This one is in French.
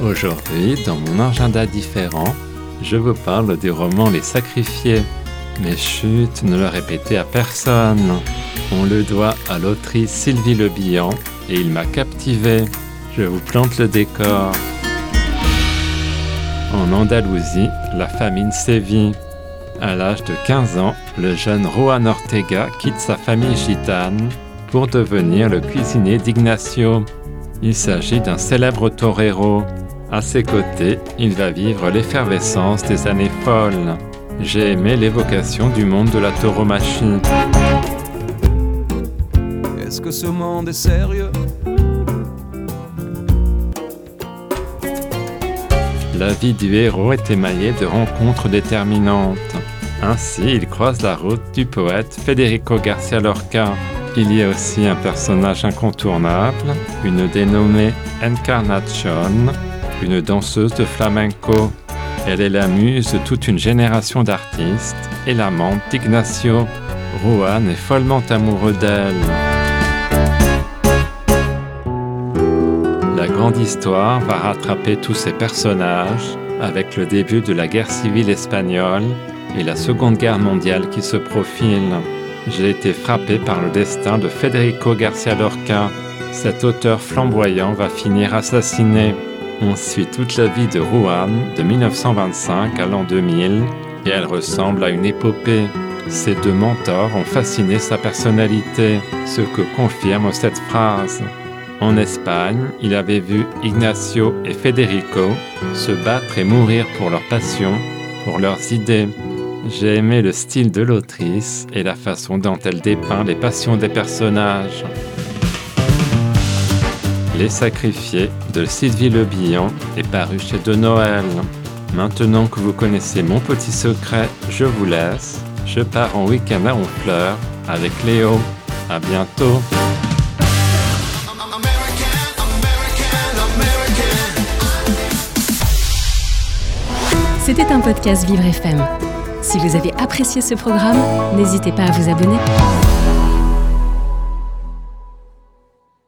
Aujourd'hui, dans mon agenda différent, je vous parle du roman Les Sacrifiés. Mais chut, ne le répétez à personne. On le doit à l'autrice Sylvie Le Bihan et il m'a captivé. Je vous plante le décor. En Andalousie, la famine sévit. À l'âge de 15 ans, le jeune Juan Ortega quitte sa famille gitane pour devenir le cuisinier d'Ignacio. Il s'agit d'un célèbre torero. À ses côtés, il va vivre l'effervescence des années folles. J'ai aimé l'évocation du monde de la tauromachie. Est-ce que ce monde est sérieux? La vie du héros est émaillée de rencontres déterminantes. Ainsi, il croise la route du poète Federico Garcia Lorca. Il y a aussi un personnage incontournable, une dénommée Encarnacion, une danseuse de flamenco. Elle est la muse de toute une génération d'artistes et l'amante d'Ignacio. Juan est follement amoureux d'elle. La grande histoire va rattraper tous ces personnages avec le début de la guerre civile espagnole et la Seconde Guerre mondiale qui se profile. J'ai été frappé par le destin de Federico Garcia Lorca. Cet auteur flamboyant va finir assassiné. On suit toute la vie de Juan de 1925 à l'an 2000 et elle ressemble à une épopée. Ses deux mentors ont fasciné sa personnalité, ce que confirme cette phrase. En Espagne, il avait vu Ignacio et Federico se battre et mourir pour leur passion, pour leurs idées. J'ai aimé le style de l'autrice et la façon dont elle dépeint les passions des personnages. Les Sacrifiés de Sylvie Le Bihan est paru chez De Noël. Maintenant que vous connaissez mon petit secret, je vous laisse. Je pars en week-end à Honfleur avec Léo. À bientôt. C'était un podcast Vivre FM. Si vous avez apprécié ce programme, n'hésitez pas à vous abonner.